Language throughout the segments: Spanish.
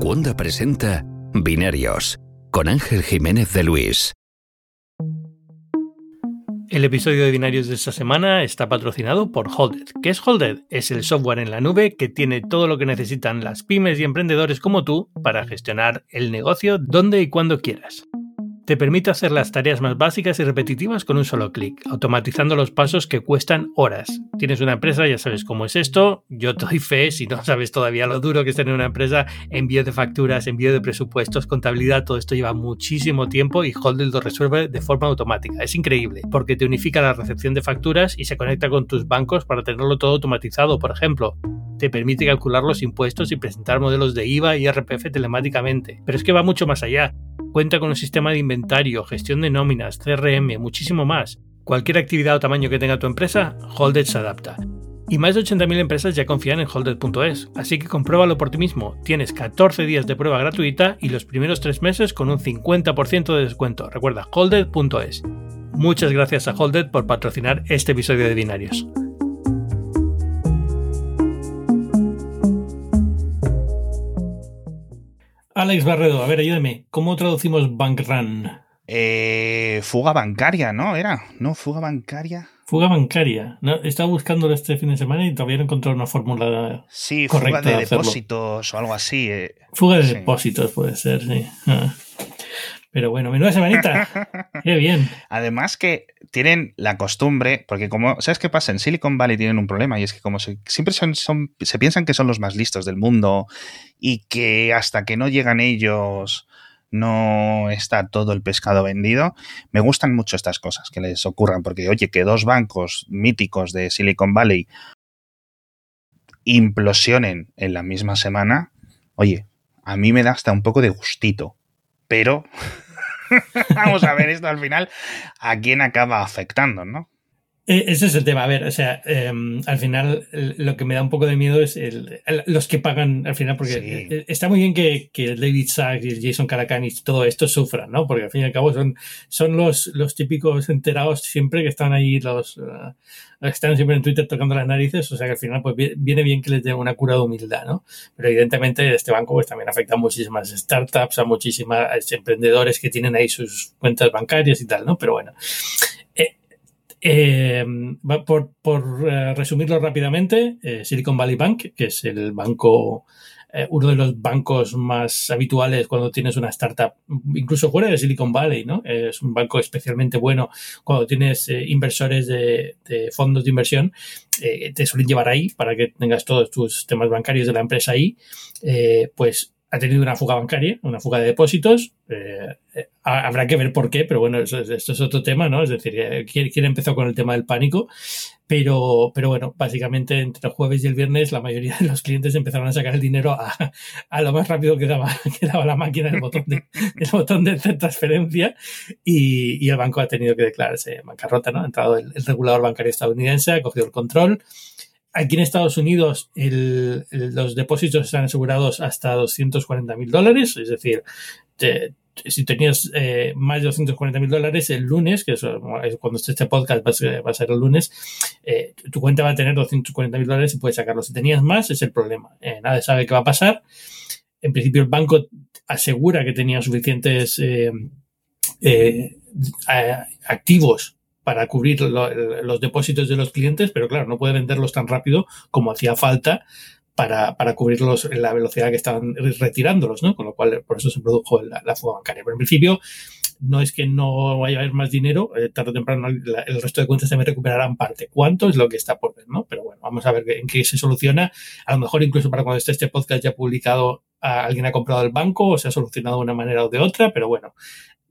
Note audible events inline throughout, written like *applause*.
Cuonda presenta Binarios con Ángel Jiménez de Luis. El episodio de Binarios de esta semana está patrocinado por Holded. ¿Qué es Holded? Es el software en la nube que tiene todo lo que necesitan las pymes y emprendedores como tú para gestionar el negocio donde y cuando quieras te permite hacer las tareas más básicas y repetitivas con un solo clic, automatizando los pasos que cuestan horas. Tienes una empresa, ya sabes cómo es esto. Yo doy fe, si no sabes todavía lo duro que es tener una empresa, envío de facturas, envío de presupuestos, contabilidad, todo esto lleva muchísimo tiempo y Holded lo resuelve de forma automática. Es increíble, porque te unifica la recepción de facturas y se conecta con tus bancos para tenerlo todo automatizado, por ejemplo te permite calcular los impuestos y presentar modelos de IVA y RPF telemáticamente. Pero es que va mucho más allá. Cuenta con un sistema de inventario, gestión de nóminas, CRM, muchísimo más. Cualquier actividad o tamaño que tenga tu empresa, Holded se adapta. Y más de 80.000 empresas ya confían en Holded.es, así que compruébalo por ti mismo. Tienes 14 días de prueba gratuita y los primeros 3 meses con un 50% de descuento. Recuerda, Holded.es. Muchas gracias a Holded por patrocinar este episodio de Binarios. Alex Barredo, a ver, ayúdame. ¿Cómo traducimos bank run? Eh, fuga bancaria, ¿no? Era, ¿no? Fuga bancaria. Fuga bancaria. No, estaba buscándolo este fin de semana y todavía no encontrado una fórmula sí, fuga de, depósitos o algo así. Eh. Fuga de depósitos puede ser, sí. Ah. Pero bueno, menuda semanita. *laughs* Qué bien. Además que tienen la costumbre, porque como, ¿sabes qué pasa? En Silicon Valley tienen un problema y es que como siempre son, son, se piensan que son los más listos del mundo y que hasta que no llegan ellos no está todo el pescado vendido. Me gustan mucho estas cosas que les ocurran, porque oye, que dos bancos míticos de Silicon Valley implosionen en la misma semana, oye, a mí me da hasta un poco de gustito pero *laughs* vamos a ver esto al final a quién acaba afectando, ¿no? E, ese es el tema. A ver, o sea, em, al final lo que me da un poco de miedo es los que pagan al final, porque e, está muy bien que, David Sachs y Jason Caracan y todo esto sufran, ¿no? Porque al fin y al cabo son, son los, los típicos enterados siempre que están ahí, los uh, están siempre en Twitter tocando las narices, o sea que al final pues viene bien que les den una cura de humildad, ¿no? Pero evidentemente este banco pues también afecta a muchísimas startups, a muchísimas emprendedores que tienen ahí sus cuentas bancarias y tal, ¿no? Pero bueno, eh, por, por eh, resumirlo rápidamente, eh, Silicon Valley Bank, que es el banco, uno de los bancos más habituales cuando tienes una startup, incluso fuera de Silicon Valley, ¿no? Es un banco especialmente bueno cuando tienes inversores de, de, fondos de inversión, te suelen llevar ahí para que tengas todos tus temas bancarios de la empresa ahí, pues ha tenido una fuga bancaria, una fuga de depósitos. Eh, eh, habrá que ver por qué, pero bueno, esto, es otro tema, ¿no? Es decir, eh, ¿quién, empezó con el tema del pánico? Pero, pero bueno, básicamente entre el jueves y el viernes la mayoría de los clientes empezaron a sacar el dinero a, lo más rápido que daba, *laughs* que daba la máquina, el botón de, *laughs* el botón de transferencia y, el banco ha tenido que declararse bancarrota, ¿no? Ha entrado el, el regulador bancario estadounidense, ha cogido el control Aquí en Estados Unidos los depósitos están asegurados hasta 240 mil dólares, es decir, si tenías eh, más de 240 mil dólares el lunes, que es cuando esté este podcast va a ser, el lunes, eh, tu cuenta va a tener 240 mil dólares y puedes sacarlo. Si tenías más, es el problema. Eh, nadie sabe qué va a pasar. En principio, el banco asegura que tenía suficientes activos para cubrir los depósitos de los clientes, pero claro, no puede venderlos tan rápido como hacía falta para, para cubrirlos en la velocidad que estaban retirándolos, ¿no? Con lo cual, por eso se produjo la, fuga bancaria. Pero en principio, no es que no vaya a haber más dinero, eh, tarde o temprano el resto de cuentas también recuperarán parte. ¿Cuánto es lo que está por ver, no? Pero bueno, vamos a ver en qué se soluciona. A lo mejor incluso para cuando esté este podcast ya publicado, alguien ha comprado el banco o se ha solucionado de una manera o de otra, pero bueno,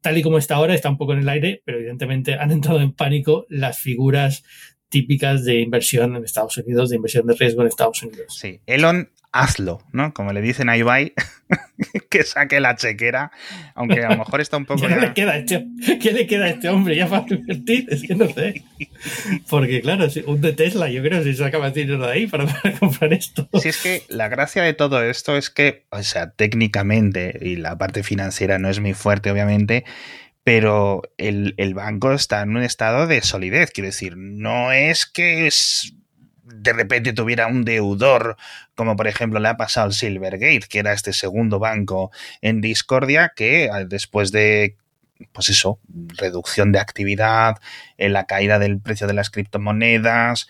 tal y como está ahora, está un poco en el aire, pero evidentemente han entrado en pánico las figuras típicas de inversión en Estados Unidos, de inversión de riesgo en Estados Unidos. Sí, Elon hazlo, ¿no? Como le dicen a Ibai, *laughs* que saque la chequera, aunque a lo mejor está un poco... *laughs* ¿Qué, le, queda este, ¿Qué le queda a este hombre ya para invertir? Es que no sé. Porque claro, un de Tesla, yo creo que se saca más dinero de ahí para, comprar esto. Si es que la gracia de todo esto es que, o sea, técnicamente, y la parte financiera no es muy fuerte, obviamente, pero el, el banco está en un estado de solidez, quiero decir, no es que es de repente tuviera un deudor, como por ejemplo le ha pasado al Silvergate, que era este segundo banco en discordia, que eh, después de pues eso, reducción de actividad, en la caída del precio de las criptomonedas,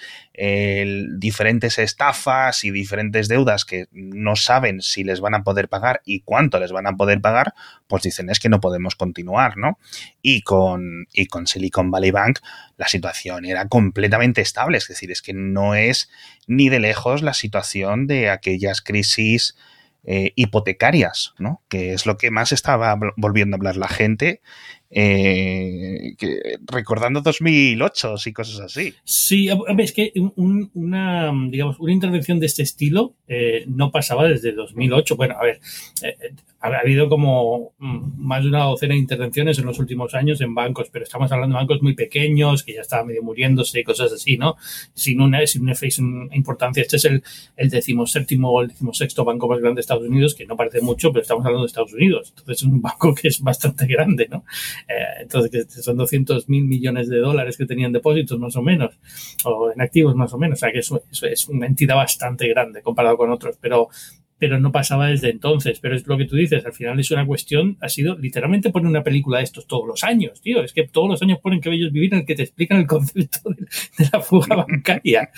diferentes estafas y diferentes deudas que no saben si les van a poder pagar y cuánto les van a poder pagar, pues dicen es que no podemos continuar, ¿no? Y con, y con Silicon Valley Bank la situación era completamente estable, es decir, es que no es ni de lejos la situación de aquellas crisis eh, hipotecarias, ¿no? Que es lo que más estaba volviendo a hablar la gente, eh, recordando 2008 y cosas así. Sí, es que una, digamos, una intervención de este estilo eh, no pasaba desde 2008. Bueno, a ver, ha habido como mm, más de una docena de intervenciones en los últimos años en bancos, pero estamos hablando de bancos muy pequeños que ya estaban medio muriéndose y cosas así, ¿no? Sin una, sin una importancia. Este es el, el decimoséptimo o el decimosexto banco más grande de Estados Unidos, que no parece mucho, pero estamos hablando de Estados Unidos. Entonces es un banco que es bastante grande, ¿no? Eh, entonces son 200 mil millones de dólares que tenían depósitos más o menos, o en activos más o menos. O sea que eso, eso es una entidad bastante grande comparado con otros, pero pero no pasaba desde entonces. Pero es lo que tú dices, al final es una cuestión, ha sido literalmente poner una película de estos todos los años, tío. Es que todos los años ponen que bellos vivir en el que te explican el concepto de, la fuga bancaria.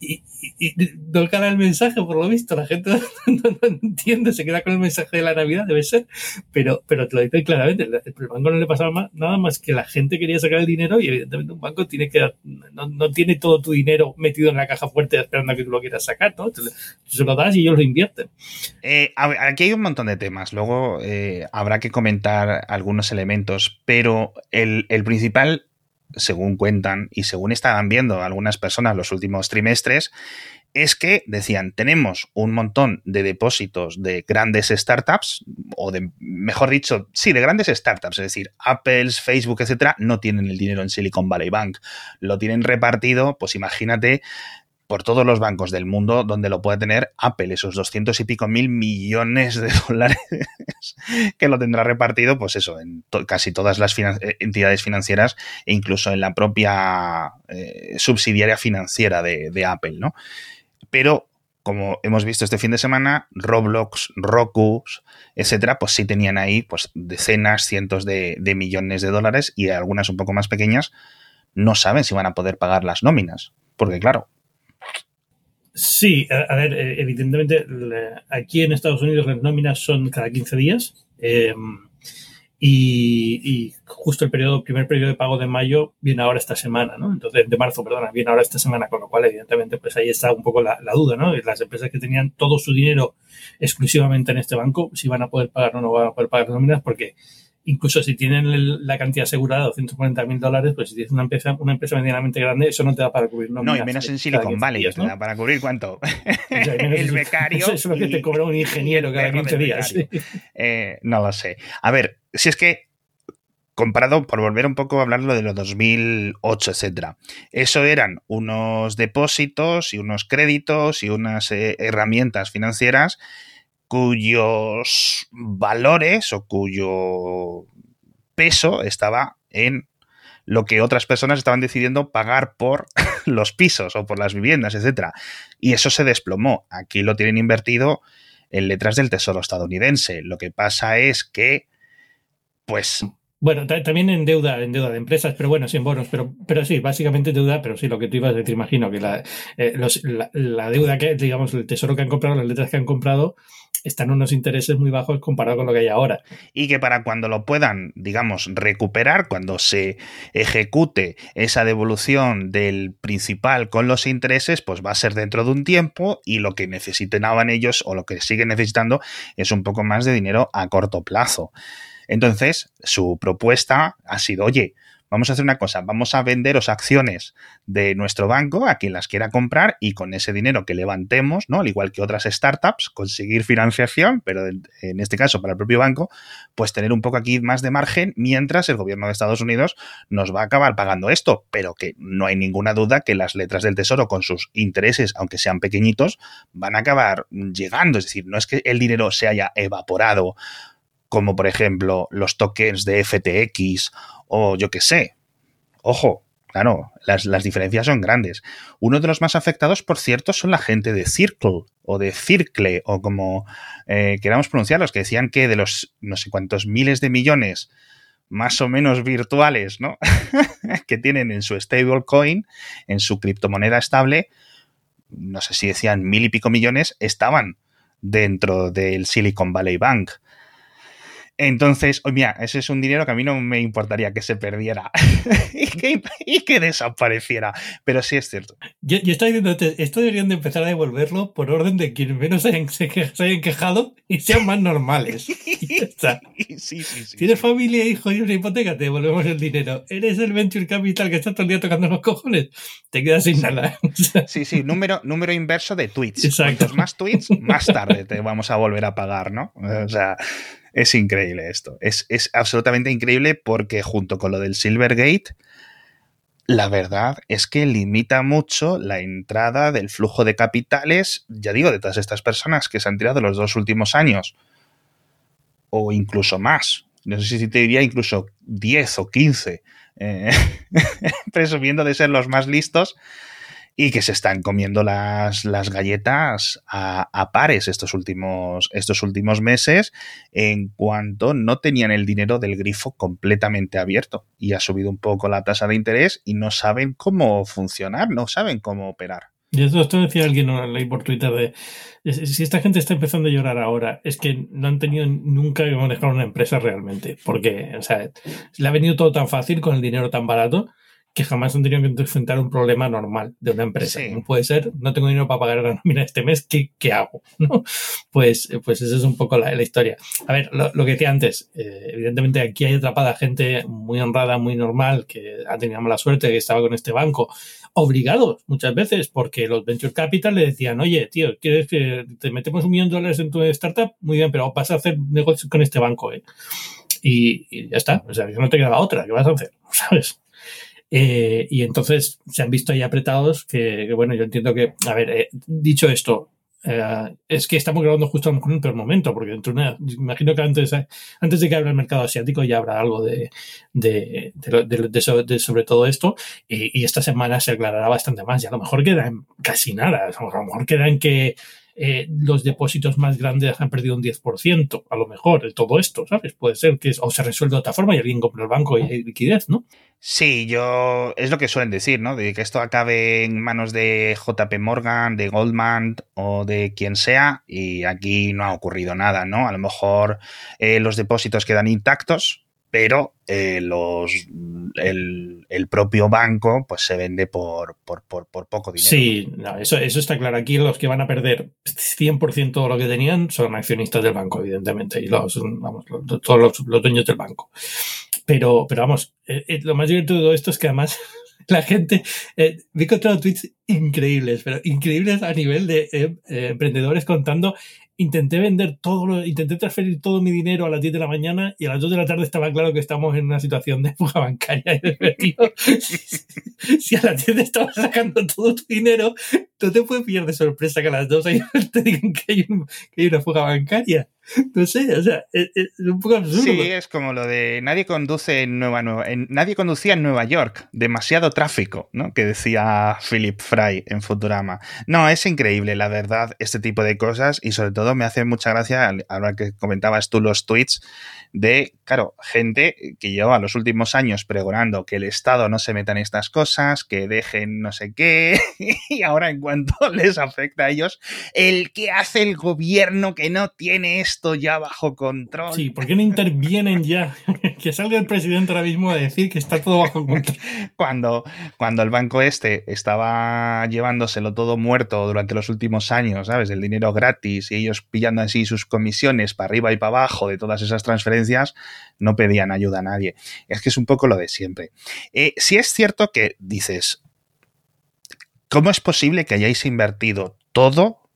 Y, y, no cara el mensaje, por lo visto, la gente *laughs* no, entiende, se queda con el mensaje de la Navidad, debe ser, pero, pero te lo dicen claramente, el, banco no le pasaba nada más que la gente quería sacar el dinero y evidentemente un banco tiene que, no, no tiene todo tu dinero metido en la caja fuerte esperando a que tú lo quieras sacar, ¿no? se lo das y ellos lo invierten. Eh, aquí hay un montón de temas, luego eh, habrá que comentar algunos elementos, pero el, principal, según cuentan y según estaban viendo algunas personas los últimos trimestres, es que decían, tenemos un montón de depósitos de grandes startups, o de, mejor dicho, sí, de grandes startups, es decir, Apple, Facebook, etcétera, no tienen el dinero en Silicon Valley Bank, lo tienen repartido, pues imagínate, por todos los bancos del mundo donde lo puede tener Apple, esos 200 y pico mil millones de *laughs* dólares que lo tendrá repartido, pues eso, en casi todas las eh, entidades financieras e incluso en la propia eh, subsidiaria financiera de, Apple, ¿no? Pero como hemos visto este fin de semana, Roblox, Roku, etcétera, pues sí tenían ahí pues decenas, cientos de millones de dólares y algunas un poco más pequeñas no saben si van a poder pagar las nóminas. Porque claro, Sí, a, ver, eh, evidentemente aquí en Estados Unidos las nóminas son cada 15 días em, y, justo el periodo, primer periodo de pago de mayo viene ahora esta semana, ¿no? Entonces, de marzo, perdona, viene ahora esta semana, con lo cual evidentemente pues ahí está un poco la, la duda, ¿no? Las empresas que tenían todo su dinero exclusivamente en este banco, si van a poder pagar o no van a poder pagar nóminas porque incluso si tienen la cantidad asegurada de 240 mil dólares, pues si tienes una empresa, una empresa medianamente grande, eso no te da para cubrir No, y menos en Silicon Valley, ¿no? te da para cubrir cuánto. *laughs* *laughs* el becario. *laughs* Eso es lo que te cobra un ingeniero cada 15 días. Eh, no lo sé. A ver, si es que comparado, por volver un poco a hablar lo de los 2008, etcétera. Eso eran unos depósitos y unos créditos y unas eh, herramientas financieras cuyos valores o cuyo peso estaba en lo que otras personas estaban decidiendo pagar por *laughs* los pisos o por las viviendas, etcétera. Y eso se desplomó. Aquí lo tienen invertido en letras del Tesoro estadounidense. Lo que pasa es que, pues, bueno, también en deuda, en deuda de empresas, pero bueno, sin bonos, pero, pero sí, básicamente deuda, pero sí, lo que tú ibas a decir, imagino que la, eh, la, deuda que, digamos, el tesoro que han comprado, las letras que han comprado, están unos intereses muy bajos comparado con lo que hay ahora. Y que para cuando lo puedan, digamos, recuperar, cuando se ejecute esa devolución del principal con los intereses, pues va a ser dentro de un tiempo y lo que necesitaban ellos o lo que siguen necesitando es un poco más de dinero a corto plazo. Entonces, su propuesta ha sido, oye, vamos a hacer una cosa, vamos a venderos acciones de nuestro banco a quien las quiera comprar y con ese dinero que levantemos, ¿no? Al igual que otras startups, conseguir financiación, pero en este caso para el propio banco, pues tener un poco aquí más de margen mientras el gobierno de Estados Unidos nos va a acabar pagando esto, pero que no hay ninguna duda que las letras del tesoro con sus intereses, aunque sean pequeñitos, van a acabar llegando, es decir, no es que el dinero se haya evaporado como por ejemplo los tokens de FTX o yo qué sé. Ojo, claro, las, las, diferencias son grandes. Uno de los más afectados, por cierto, son la gente de Circle o de Circle o como eh, queramos pronunciarlos, que decían que de los no sé cuántos miles de millones más o menos virtuales, ¿no? *laughs* que tienen en su stablecoin, en su criptomoneda estable, no sé si decían mil y pico millones, estaban dentro del Silicon Valley Bank. Entonces, oh, mira, ese es un dinero que a mí no me importaría que se perdiera *laughs* y, que, desapareciera. Pero sí es cierto. Yo, estoy diciendo, esto deberían de empezar a devolverlo por orden de quienes menos se hayan, se, hayan quejado y sean más normales. *laughs* sí, sí, sí, Tienes familia, hijo y una hipoteca, te devolvemos el dinero. Eres el venture capital que está todo el día tocando los cojones, te quedas sin nada. *laughs* sí, sí, número, número inverso de tweets. Exacto. Cuantos más tweets, más tarde te vamos a volver a pagar, ¿no? O sea, es increíble esto. Es, absolutamente increíble porque junto con lo del Silvergate, la verdad es que limita mucho la entrada del flujo de capitales, ya digo, de todas estas personas que se han tirado los dos últimos años, o incluso más. No sé si te diría incluso 10 o 15, eh, *laughs* presumiendo de ser los más listos, y que se están comiendo las, las galletas a, pares estos últimos, estos últimos meses en cuanto no tenían el dinero del grifo completamente abierto y ha subido un poco la tasa de interés y no saben cómo funcionar, no saben cómo operar. Y esto, decía alguien por Twitter de si esta gente está empezando a llorar ahora, es que no han tenido nunca que manejar una empresa realmente. Porque, o le ha venido todo tan fácil con el dinero tan barato que jamás han tenido que enfrentar un problema normal de una empresa. No puede ser, no tengo dinero para pagar la nómina este mes, ¿qué, qué hago? *laughs* ¿No? Pues, pues esa es un poco la, historia. A ver, lo, que decía antes, eh, evidentemente aquí hay atrapada gente muy honrada, muy normal, que ha tenido mala suerte, que estaba con este banco, obligados muchas veces, porque los venture capital le decían, oye, tío, ¿quieres que te metemos un millón de dólares en tu startup? Muy bien, pero vas a hacer negocios con este banco, ¿eh? Y, y ya está, o sea, no te queda otra, ¿qué vas a hacer? *laughs* ¿Sabes? Eh, y entonces se han visto ahí apretados que, bueno, yo entiendo que, a ver, eh, dicho esto, eh, es que estamos grabando justo en un peor momento, porque dentro una, imagino que antes, antes de que abra el mercado asiático ya habrá algo de, de, de, sobre todo esto, y, esta semana se aclarará bastante más, y a lo mejor queda en casi nada, a lo mejor queda en que eh, los depósitos más grandes han perdido un 10%, a lo mejor, todo esto, ¿sabes? Puede ser que o se resuelve de otra forma y alguien compra el banco y hay liquidez, ¿no? Sí, yo. Es lo que suelen decir, ¿no? De que esto acabe en manos de JP Morgan, de Goldman o de quien sea, y aquí no ha ocurrido nada, ¿no? A lo mejor eh, los depósitos quedan intactos, pero eh, los, el, propio banco pues se vende por, por, poco dinero. Sí, eso, eso está claro. Aquí los que van a perder 100% de lo que tenían son accionistas del banco, evidentemente, y los, vamos, todos los, dueños del banco. Pero, pero vamos, eh, eh, lo más divertido de todo esto es que además *laughs* la gente, eh, vi encontrado tweets increíbles, pero increíbles a nivel de emprendedores contando intenté vender todo, lo, intenté transferir todo mi dinero a las 10 de la mañana y a las 2 de la tarde estaba claro que estamos en una situación de fuga bancaria. Y *laughs* si a las 10 estabas sacando todo tu dinero, no te puedes pillar de sorpresa que a las 2 *laughs* te digan que hay, que hay una fuga bancaria. No sé, o sea, es, un poco absurdo. Sí, es como lo de nadie conduce en Nueva, Nueva nadie conducía en Nueva York, demasiado tráfico, ¿no? Que decía Philip Fry en Futurama. No, es increíble, la verdad, este tipo de cosas y sobre todo me hace mucha gracia ahora que comentabas tú los tweets de, claro, gente que lleva los últimos años pregonando que el Estado no se meta en estas cosas, que dejen no sé qué, *laughs* y ahora en cuanto *laughs* les afecta a ellos, el que hace el gobierno que no tiene esto ya bajo control. Sí, ¿por qué no intervienen ya? *laughs* que salga el presidente ahora mismo a decir que está todo bajo control. cuando, cuando el banco este estaba llevándoselo todo muerto durante los últimos años, ¿sabes? El dinero gratis y ellos pillando así sus comisiones para arriba y para abajo de todas esas transferencias no pedían ayuda a nadie. Es que es un poco lo de siempre. Eh, si es cierto que dices, ¿cómo es posible que hayáis invertido todo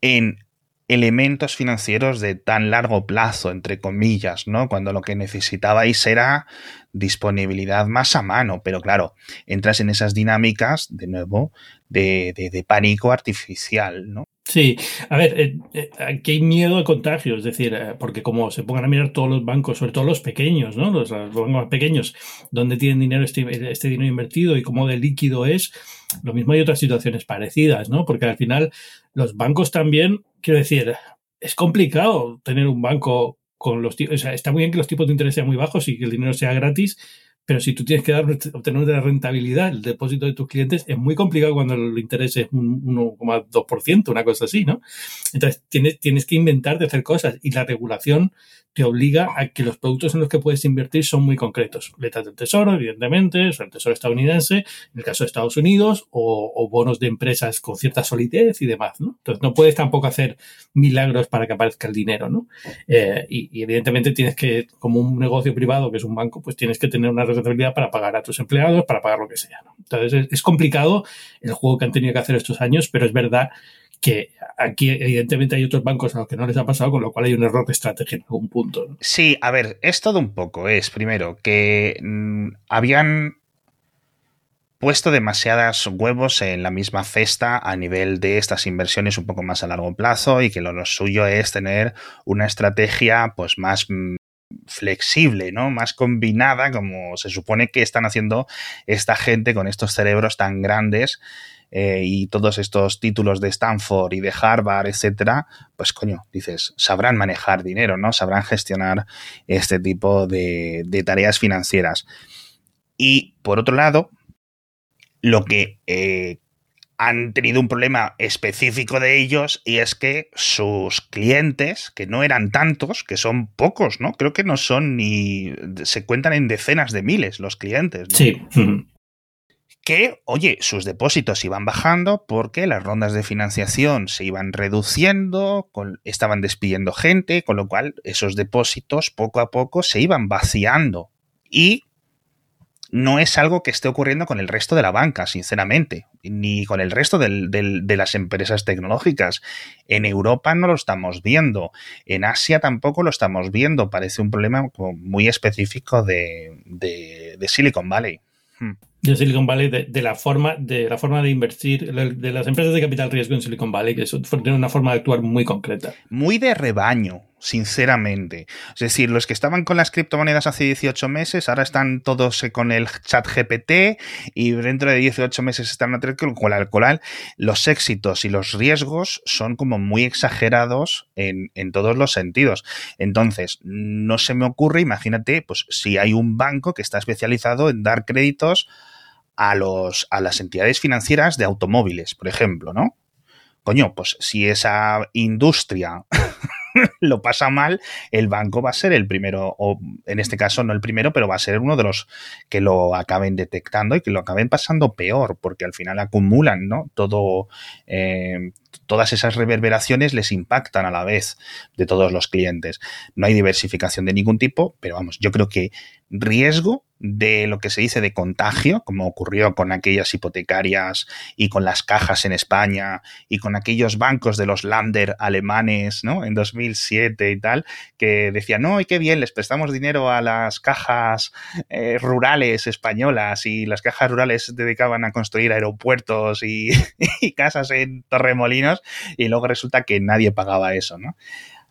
en elementos financieros de tan largo plazo, entre comillas, ¿no? Cuando lo que necesitabais era disponibilidad más a mano, pero claro, entras en esas dinámicas, de nuevo, de, de, pánico artificial, ¿no? Sí, a ver, eh, eh, aquí hay miedo a contagio, es decir, eh, porque como se pongan a mirar todos los bancos, sobre todo los pequeños, ¿no? Los, bancos más pequeños, donde tienen dinero este, este, dinero invertido y cómo de líquido es, lo mismo hay otras situaciones parecidas, ¿no? Porque al final los bancos también, quiero decir, es complicado tener un banco con los tipos, o sea, está muy bien que los tipos de interés sean muy bajos y que el dinero sea gratis, pero si tú tienes que dar, obtener una rentabilidad, el depósito de tus clientes, es muy complicado cuando el interés es un 1,2%, una cosa así, ¿no? Entonces, tienes, tienes que inventarte hacer cosas y la regulación te obliga a que los productos en los que puedes invertir son muy concretos. Letras del tesoro, evidentemente, el tesoro estadounidense, en el caso de Estados Unidos, o, bonos de empresas con cierta solidez y demás, ¿no? Entonces no puedes tampoco hacer milagros para que aparezca el dinero, ¿no? Eh, y, evidentemente tienes que, como un negocio privado que es un banco, pues tienes que tener una rentabilidad para pagar a tus empleados, para pagar lo que sea, ¿no? Entonces es complicado el juego que han tenido que hacer estos años, pero es verdad que aquí evidentemente hay otros bancos a los que no les ha pasado, con lo cual hay un error de estrategia en algún punto. Sí, a ver, es todo un poco. Es primero que mm, habían puesto demasiadas huevos en la misma cesta a nivel de estas inversiones un poco más a largo plazo y que lo, suyo es tener una estrategia pues más flexible, ¿no? Más combinada, como se supone que están haciendo esta gente con estos cerebros tan grandes eh, y todos estos títulos de Stanford y de Harvard, etcétera, pues coño, dices, sabrán manejar dinero, ¿no? Sabrán gestionar este tipo de, tareas financieras. Y por otro lado, lo que eh, han tenido un problema específico de ellos y es que sus clientes, que no eran tantos, que son pocos, ¿no? Creo que no son ni... se cuentan en decenas de miles los clientes. ¿no? Sí que, oye, sus depósitos iban bajando porque las rondas de financiación se iban reduciendo, estaban despidiendo gente, con lo cual esos depósitos poco a poco se iban vaciando. Y no es algo que esté ocurriendo con el resto de la banca, sinceramente, ni con el resto de las empresas tecnológicas. En Europa no lo estamos viendo, en Asia tampoco lo estamos viendo, parece un problema muy específico de, de Silicon Valley. Hmm de Silicon Valley de, la forma de la forma de invertir de las empresas de capital riesgo en Silicon Valley que tienen una forma de actuar muy concreta muy de rebaño sinceramente es decir los que estaban con las criptomonedas hace 18 meses ahora están todos con el chat GPT y dentro de 18 meses están con el alcohol los éxitos y los riesgos son como muy exagerados en, en todos los sentidos entonces no se me ocurre imagínate pues si hay un banco que está especializado en dar créditos a, los, a las entidades financieras de automóviles, por ejemplo, ¿no? Coño, pues si esa industria *laughs* *laughs* lo pasa mal, el banco va a ser el primero, o en este caso no el primero, pero va a ser uno de los que lo acaben detectando y que lo acaben pasando peor, porque al final acumulan, ¿no? Todo, eh, todas esas reverberaciones les impactan a la vez de todos los clientes. No hay diversificación de ningún tipo, pero vamos, yo creo que riesgo de lo que se dice de contagio, como ocurrió con aquellas hipotecarias y con las cajas en España y con aquellos bancos de los Lander alemanes, ¿no? En 2007 y tal, que decían, no, y qué bien, les prestamos dinero a las cajas eh, rurales españolas y las cajas rurales se dedicaban a construir aeropuertos y, *laughs* y casas en Y luego resulta que nadie pagaba eso, ¿no?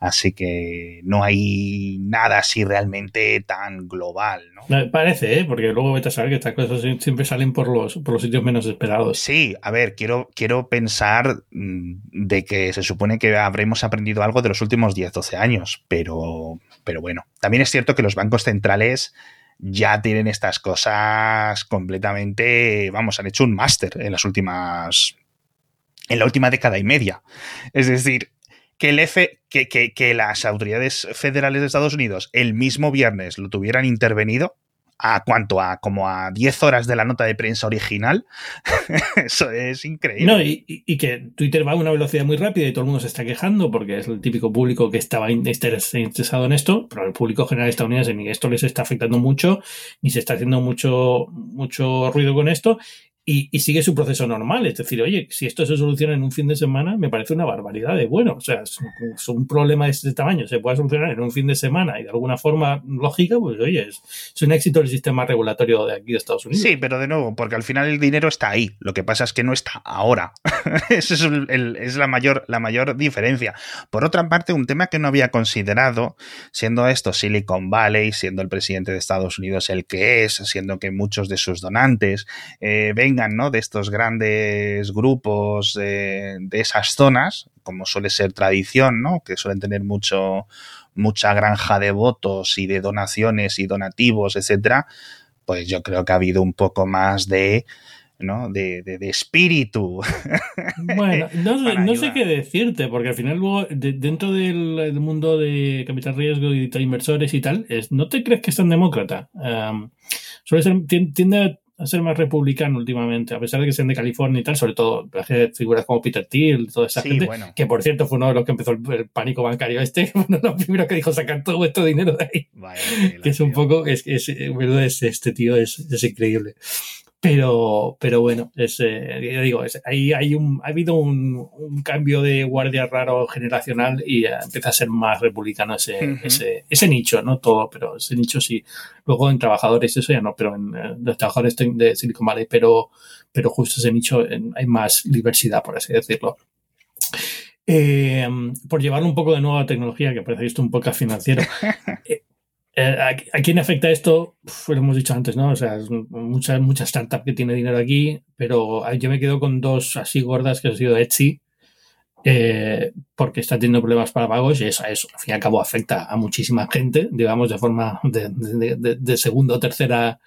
Así que no hay nada así realmente tan global, ¿no? Parece, ¿eh? porque luego vete a saber que estas cosas siempre salen por los, por los sitios menos esperados. Sí, a ver, quiero, quiero pensar mm, de que se supone que habremos aprendido algo de los últimos 10, 12 años, pero, pero bueno, también es cierto que los bancos centrales ya tienen estas cosas completamente, vamos, han hecho un máster en las últimas en la última década y media. Es decir, que, el F, que, que, las autoridades federales de Estados Unidos el mismo viernes lo tuvieran intervenido, a cuanto a como a 10 horas de la nota de prensa original, *laughs* eso es increíble. No, y, y, que Twitter va a una velocidad muy rápida y todo el mundo se está quejando porque es el típico público que estaba interesado en esto, pero el público general estadounidense ni esto les está afectando mucho, ni se está haciendo mucho, mucho ruido con esto. Y, sigue su proceso normal. Es decir, oye, si esto se soluciona en un fin de semana, me parece una barbaridad de bueno. O sea, es un problema de este tamaño se puede solucionar en un fin de semana y de alguna forma lógica, pues oye, es, un éxito el sistema regulatorio de aquí de Estados Unidos. Sí, pero de nuevo, porque al final el dinero está ahí. Lo que pasa es que no está ahora. *laughs* Esa es, es la, mayor, la mayor diferencia. Por otra parte, un tema que no había considerado, siendo esto Silicon Valley, siendo el presidente de Estados Unidos el que es, siendo que muchos de sus donantes eh, ¿no? De estos grandes grupos de esas zonas, como suele ser tradición, ¿no? Que suelen tener mucho, mucha granja de votos y de donaciones y donativos, etcétera, pues yo creo que ha habido un poco más de, ¿no? De, espíritu. *laughs* Bueno, no, sé qué decirte, porque al final luego, dentro del, mundo de capital riesgo y de inversores y tal, es, no te crees que es tan demócrata. suele ser, tiende a ser más republicano últimamente, a pesar de que sean de California y tal, sobre todo figuras como Peter Thiel, toda esa gente, que por cierto fue uno de los que empezó el, pánico bancario este, *laughs* uno de los primeros que dijo sacar todo vuestro dinero de ahí. *laughs* que es un poco, es, es, es, este tío es, es increíble. Pero, pero bueno, es, eh, digo, es, ahí hay un, ha habido un, un, cambio de guardia raro generacional y empieza a ser más republicano ese, ese, ese, nicho, no todo, pero ese nicho sí. Luego en trabajadores, eso ya no, pero en eh, los trabajadores de Silicon Valley, pero, pero justo ese nicho hay más diversidad, por así decirlo. Eh, por llevarlo un poco de nuevo a tecnología, que parece esto un poco financiero. *laughs* Eh, ¿A, quién afecta esto? lo hemos dicho antes, ¿no? O sea, mucha, mucha startup que tiene dinero aquí, pero yo me quedo con dos así gordas que han sido Etsy, eh, porque está teniendo problemas para pagos y eso, eso, al fin y al cabo, afecta a muchísima gente, digamos, de forma de, de, de segunda o tercera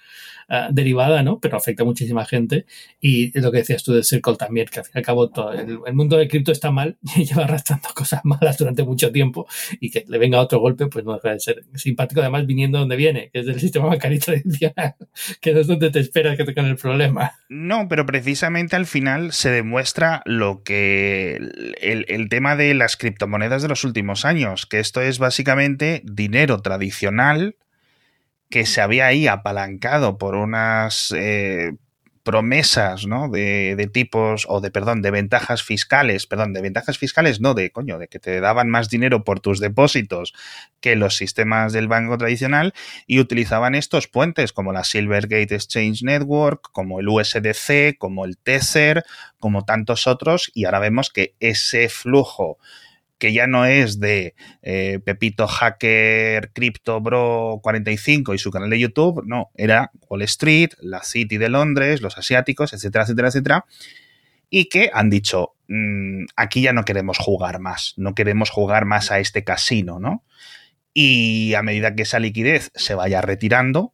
Ah, derivada, ¿no? Pero afecta a muchísima gente. Y lo que decías tú de Circle también, que al fin y al cabo todo el, mundo de cripto está mal *laughs* y lleva arrastrando cosas malas durante mucho tiempo y que le venga otro golpe, pues no deja de ser simpático, además viniendo donde viene, que es del sistema bancario *laughs* tradicional, que no es donde te esperas que tengan el problema. No, pero precisamente al final se demuestra lo que el, el tema de las criptomonedas de los últimos años, que esto es básicamente dinero tradicional que se había ahí apalancado por unas eh, promesas, ¿no? De, de, tipos, o de, perdón, de ventajas fiscales, perdón, de ventajas fiscales, no, de coño, de que te daban más dinero por tus depósitos que los sistemas del banco tradicional y utilizaban estos puentes como la Silvergate Exchange Network, como el USDC, como el Tether, como tantos otros, y ahora vemos que ese flujo que ya no es de eh, Pepito Hacker Crypto Bro 45 y su canal de YouTube, no, era Wall Street, la City de Londres, los asiáticos, etcétera, etcétera, etcétera, y que han dicho, mm, aquí ya no queremos jugar más, no queremos jugar más a este casino, ¿no? Y a medida que esa liquidez se vaya retirando,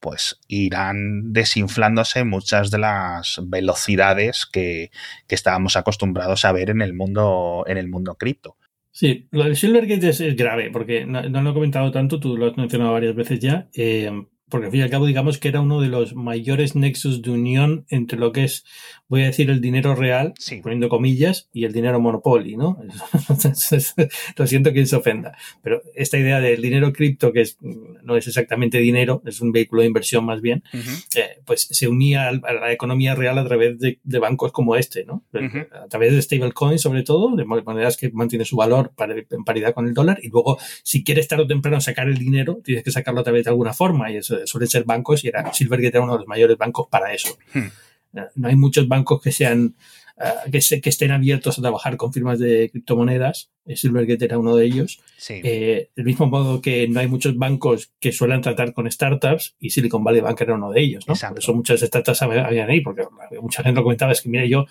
pues irán desinflándose muchas de las velocidades que, que, estábamos acostumbrados a ver en el mundo, en el mundo cripto. Sí, lo del Silvergate es, es grave, porque no, lo he comentado tanto, tú lo has mencionado varias veces ya. Eh, porque al fin y al cabo digamos que era uno de los mayores nexos de unión entre lo que es, voy a decir, el dinero real, poniendo comillas, y el dinero monopoly, ¿no? *laughs* lo siento quien se ofenda, pero esta idea del dinero cripto, que es, no es exactamente dinero, es un vehículo de inversión más bien, eh, pues se unía a la economía real a través de, bancos como este, ¿no? A través de stablecoins sobre todo, de monedas que mantienen su valor en paridad con el dólar, y luego si quieres tarde o temprano sacar el dinero, tienes que sacarlo a través de alguna forma, y eso suelen ser bancos y era Silvergate era uno de los mayores bancos para eso. Hmm. Eh, no hay muchos bancos que sean eh, que, que, estén abiertos a trabajar con firmas de criptomonedas. Eh, Silvergate era uno de ellos. del mismo modo que no hay muchos bancos que suelen tratar con startups y Silicon Valley Bank era uno de ellos. ¿no? Por eso muchas startups habían ahí, porque mucha gente lo comentaba, es que mira, yo,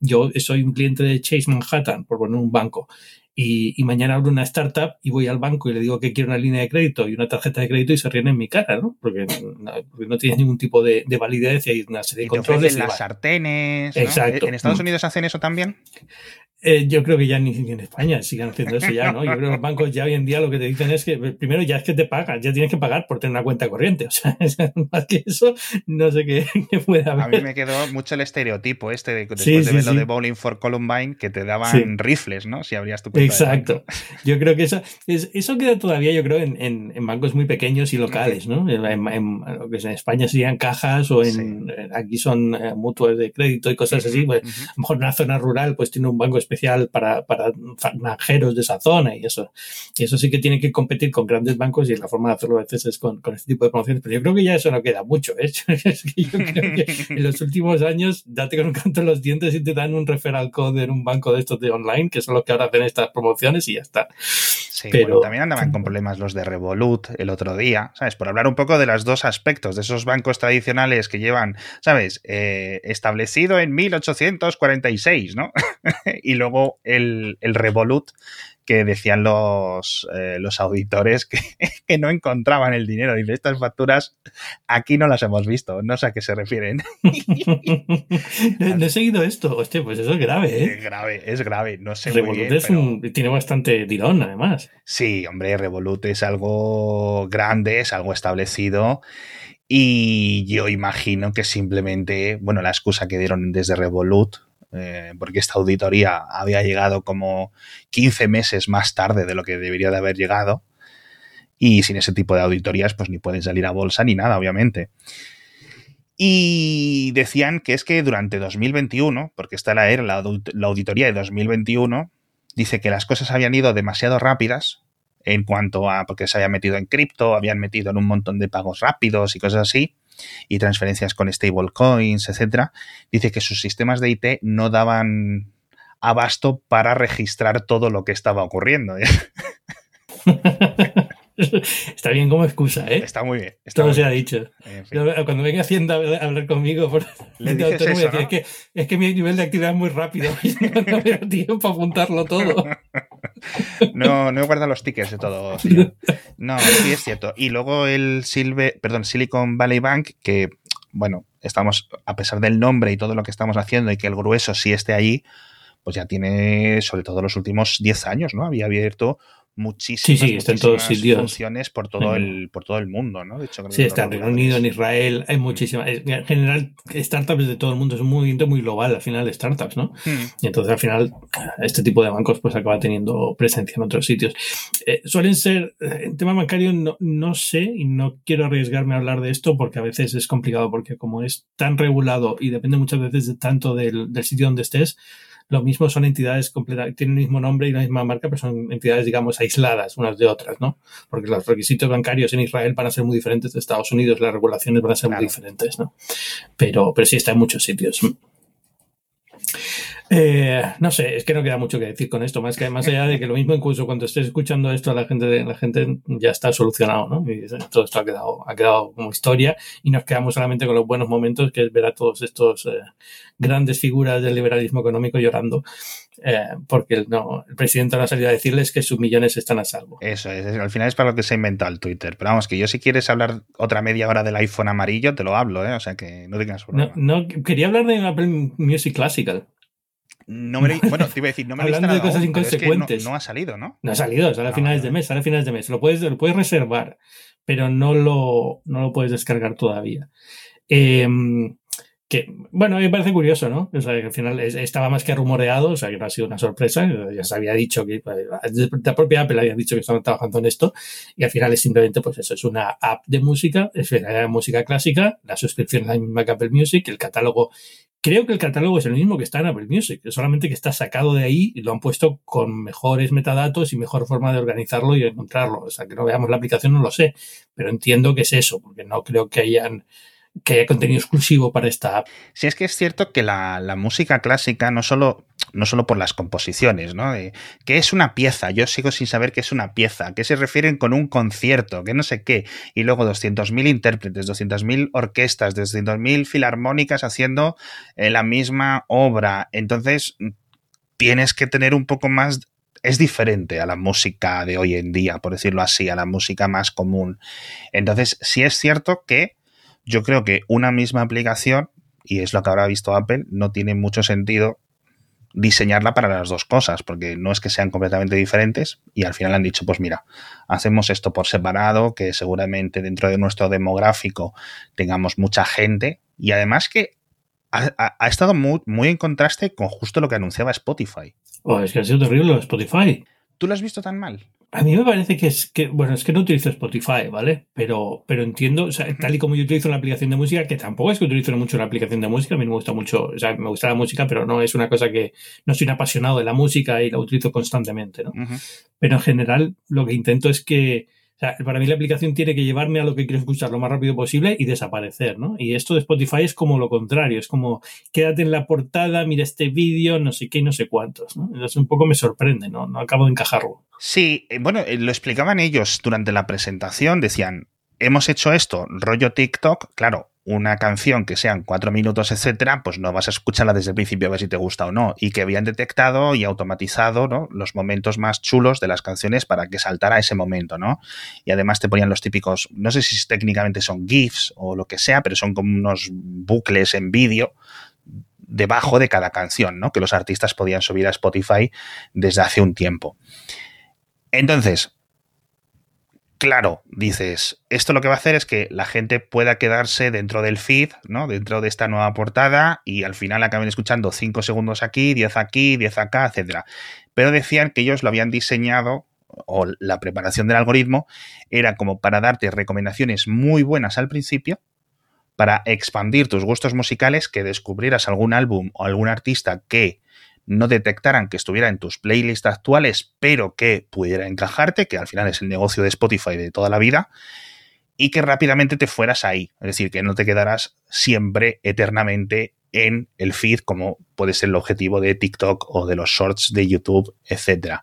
yo soy un cliente de Chase Manhattan, por poner un banco, y, mañana abro una startup y voy al banco y le digo que quiero una línea de crédito y una tarjeta de crédito y se ríen en mi cara, ¿no? Porque no, porque tienes ningún tipo de, validez y hay una serie de controles. las sartenes. Exacto. ¿En Estados Unidos hacen eso también? Eh, yo creo que ya ni, en España sigan haciendo eso ya, ¿no? Yo creo que los bancos ya hoy en día lo que te dicen es que primero ya es que te pagan, ya tienes que pagar por tener una cuenta corriente. O sea, *laughs* más que eso, no sé qué, *laughs* puede haber. A mí me quedó mucho el estereotipo este de después de ver lo de Bowling for Columbine, que te daban rifles, ¿no? Si abrías tu cuenta Exacto. Yo creo que eso, eso queda todavía, yo creo, en, en, bancos muy pequeños y locales, ¿no? En, en, lo que en España serían cajas o en aquí son eh, mutuas de crédito y cosas así. Pues, A lo mejor en una zona rural, pues tiene un banco especial para, para granjeros de esa zona y eso. Y eso sí que tiene que competir con grandes bancos y la forma de hacerlo a veces es con, con este tipo de promociones. Pero yo creo que ya eso no queda mucho, ¿eh? *laughs* es que yo creo que en los últimos años, date con un canto en los dientes y te dan un referral code en un banco de estos de online, que son los que ahora hacen estas promociones y ya está. Sí, pero también andaban con *laughs* problemas los de Revolut el otro día, ¿sabes? Por hablar un poco de los dos aspectos, de esos bancos tradicionales que llevan, ¿sabes? Eh, establecido en 1846, ¿no? *laughs* y luego el, el Revolut que decían los, eh, los auditores que, *laughs* que, no encontraban el dinero. Dice, estas facturas aquí no las hemos visto, no sé a qué se refieren. *laughs* no, he seguido esto, hostia, pues eso es grave, ¿eh? Es grave, es grave, no sé Revolut es un, tiene bastante tirón, además. Sí, hombre, Revolut es algo grande, es algo establecido. Y yo imagino que simplemente, bueno, la excusa que dieron desde Revolut eh, porque esta auditoría había llegado como 15 meses más tarde de lo que debería de haber llegado. Y sin ese tipo de auditorías, pues ni pueden salir a bolsa ni nada, obviamente. Y decían que es que durante 2021, porque esta era la, la auditoría de 2021, dice que las cosas habían ido demasiado rápidas en cuanto a, porque se habían metido en cripto, habían metido en un montón de pagos rápidos y cosas así, y transferencias con stablecoins, etcétera, dice que sus sistemas de IT no daban abasto para registrar todo lo que estaba ocurriendo. *laughs* *laughs* Está bien como excusa, ¿eh? Está muy bien. Todo se ha dicho. Cuando venga Hacienda a hablar conmigo, por Le *laughs* dices eso, ¿no? es, que, es que mi nivel de actividad es muy rápido. *laughs* no me da tiempo para apuntarlo todo. No, no he guardado los tickets de todo. Tío. No, sí es cierto. Y luego el Silve, perdón, Silicon Valley Bank, que, bueno, estamos, a pesar del nombre y todo lo que estamos haciendo y que el grueso sí esté allí, pues ya tiene, sobre todo los últimos 10 años, ¿no? Había abierto muchísimas, sí, sí, está en todos sitios. funciones por todo, el, por todo el mundo, ¿no? De hecho, sí, está en Reino Unido, en Israel, hay muchísimas. En general, startups de todo el mundo es un movimiento muy global al final de startups, ¿no? Hmm. Y entonces al final este tipo de bancos pues acaba teniendo presencia en otros sitios. Eh, suelen ser, en tema bancario no, no sé y no quiero arriesgarme a hablar de esto porque a veces es complicado porque como es tan regulado y depende muchas veces de tanto del, del sitio donde estés, lo mismo son entidades completas, tienen el mismo nombre y la misma marca, pero son entidades, digamos, aisladas unas de otras, ¿no? Porque los requisitos bancarios en Israel van a ser muy diferentes de Estados Unidos, las regulaciones van a ser claro. muy diferentes, ¿no? Pero, pero sí está en muchos sitios. Eh, no sé, es que no queda mucho que decir con esto, más que más allá de que lo mismo incluso cuando estés escuchando esto a la gente, la gente ya está solucionado, ¿no? Y todo esto ha quedado, ha quedado como historia y nos quedamos solamente con los buenos momentos, que es ver a todos estos eh, grandes figuras del liberalismo económico llorando. Eh, porque el, no, el presidente no ha salido a decirles que sus millones están a salvo. Eso es, al final es para lo que se ha inventado el Twitter. Pero vamos, que yo si quieres hablar otra media hora del iPhone amarillo, te lo hablo, ¿eh? O sea que no tengas problema. No, no quería hablar de Apple Music Classical. No me, bueno, te iba a decir, no me Hablando de cosas aún, inconsecuentes. Es que no, no, ha salido, ¿no? No ha salido, sale a finales de mes, sale a finales de mes. Lo puedes, lo puedes reservar, pero no lo, no lo puedes descargar todavía. Eh, que, bueno, me parece curioso, ¿no? O sea, que al final estaba más que rumoreado, o sea, que no ha sido una sorpresa, ya se había dicho que la propia Apple había dicho que estaban trabajando en esto, y al final es simplemente, pues eso, es una app de música, es música clásica, la suscripción es la misma que Apple Music, el catálogo, creo que el catálogo es el mismo que está en Apple Music, solamente que está sacado de ahí y lo han puesto con mejores metadatos y mejor forma de organizarlo y encontrarlo. O sea, que no veamos la aplicación, no lo sé, pero entiendo que es eso, porque no creo que hayan que haya contenido exclusivo para esta app. Sí, es que es cierto que la, la música clásica, no solo, no solo por las composiciones, ¿no? De, que es una pieza, yo sigo sin saber qué es una pieza, que se refieren con un concierto, que no sé qué, y luego 200.000 intérpretes, 200.000 orquestas, 200.000 filarmónicas haciendo eh, la misma obra. Entonces, tienes que tener un poco más es diferente a la música de hoy en día, por decirlo así, a la música más común. Entonces, sí es cierto que yo creo que una misma aplicación, y es lo que habrá visto Apple, no tiene mucho sentido diseñarla para las dos cosas, porque no es que sean completamente diferentes y al final han dicho, pues mira, hacemos esto por separado, que seguramente dentro de nuestro demográfico tengamos mucha gente y además que ha, ha, ha estado muy, muy, en contraste con justo lo que anunciaba Spotify. Oh, es que ha sido terrible Spotify. ¿Tú lo has visto tan mal? A mí me parece que es que, bueno, es que no utilizo Spotify, ¿vale? Pero, pero entiendo, o sea, tal y como yo utilizo una aplicación de música, que tampoco es que utilizo mucho la aplicación de música, a mí me gusta mucho, o sea, me gusta la música, pero no es una cosa que no soy un apasionado de la música y la utilizo constantemente, ¿no? Pero en general lo que intento es que, o sea, para mí la aplicación tiene que llevarme a lo que quiero escuchar lo más rápido posible y desaparecer, ¿no? Y esto de Spotify es como lo contrario, es como quédate en la portada, mira este vídeo, no sé qué y no sé cuántos. Entonces un poco me sorprende, ¿no? No acabo de encajarlo. Sí, eh, bueno, eh, lo explicaban ellos durante la presentación, decían, hemos hecho esto, rollo TikTok, claro, una canción que sean cuatro minutos, etcétera, pues no vas a escucharla desde el principio a ver si te gusta o no. Y que habían detectado y automatizado ¿no? los momentos más chulos de las canciones para que saltara ese momento, ¿no? Y además te ponían los típicos, no sé si técnicamente son GIFs o lo que sea, pero son como unos bucles en vídeo debajo de cada canción, ¿no? Que los artistas podían subir a Spotify desde hace un tiempo. Entonces, claro, dices, esto lo que va a hacer es que la gente pueda quedarse dentro del feed, ¿no? Dentro de esta nueva portada y al final acaben escuchando 5 segundos aquí, 10 aquí, 10 acá, etcétera. Pero decían que ellos lo habían diseñado o la preparación del algoritmo era como para darte recomendaciones muy buenas al principio, para expandir tus gustos musicales, que descubrieras algún álbum o algún artista que no detectaran que estuviera en tus playlists actuales, pero que pudiera encajarte, que al final es el negocio de Spotify de toda la vida, y que rápidamente te fueras ahí. Es decir, que no te quedarás siempre, eternamente, en el feed, como puede ser el objetivo de TikTok o de los shorts de YouTube, etcétera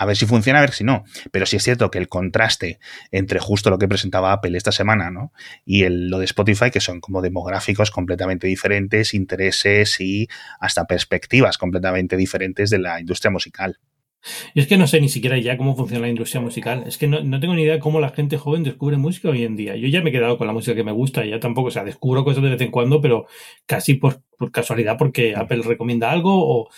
a ver si funciona, a ver si no. Pero sí es cierto que el contraste entre justo lo que presentaba Apple esta semana, ¿no? Y el, lo de Spotify, que son como demográficos completamente diferentes, intereses y hasta perspectivas completamente diferentes de la industria musical. Y es que no sé ni siquiera ya cómo funciona la industria musical. Es que no, no, tengo ni idea cómo la gente joven descubre música hoy en día. Yo ya me he quedado con la música que me gusta, ya tampoco, o sea, descubro cosas de vez en cuando, pero casi por, por casualidad porque Apple recomienda algo o